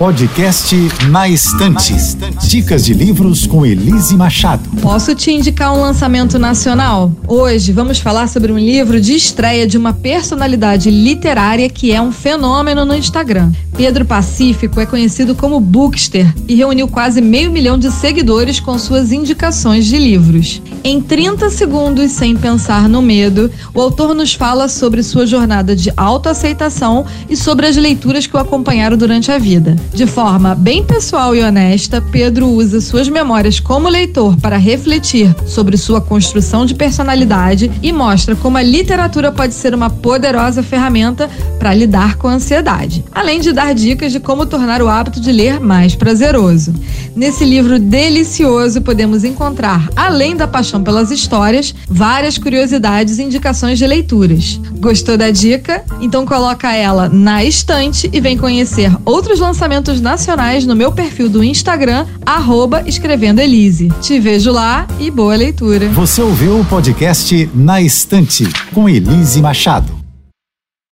Podcast Na Estante. Dicas de livros com Elise Machado. Posso te indicar um lançamento nacional? Hoje vamos falar sobre um livro de estreia de uma personalidade literária que é um fenômeno no Instagram. Pedro Pacífico é conhecido como Bookster e reuniu quase meio milhão de seguidores com suas indicações de livros. Em 30 segundos, sem pensar no medo, o autor nos fala sobre sua jornada de autoaceitação e sobre as leituras que o acompanharam durante a vida. De forma bem pessoal e honesta, Pedro usa suas memórias como leitor para refletir sobre sua construção de personalidade e mostra como a literatura pode ser uma poderosa ferramenta para lidar com a ansiedade, além de dar dicas de como tornar o hábito de ler mais prazeroso. Nesse livro delicioso podemos encontrar, além da paixão pelas histórias, várias curiosidades e indicações de leituras. Gostou da dica? Então coloca ela na estante e vem conhecer outros lançamentos lançamentos nacionais no meu perfil do Instagram, arroba Escrevendo Elise. Te vejo lá e boa leitura. Você ouviu o podcast Na Estante, com Elise Machado.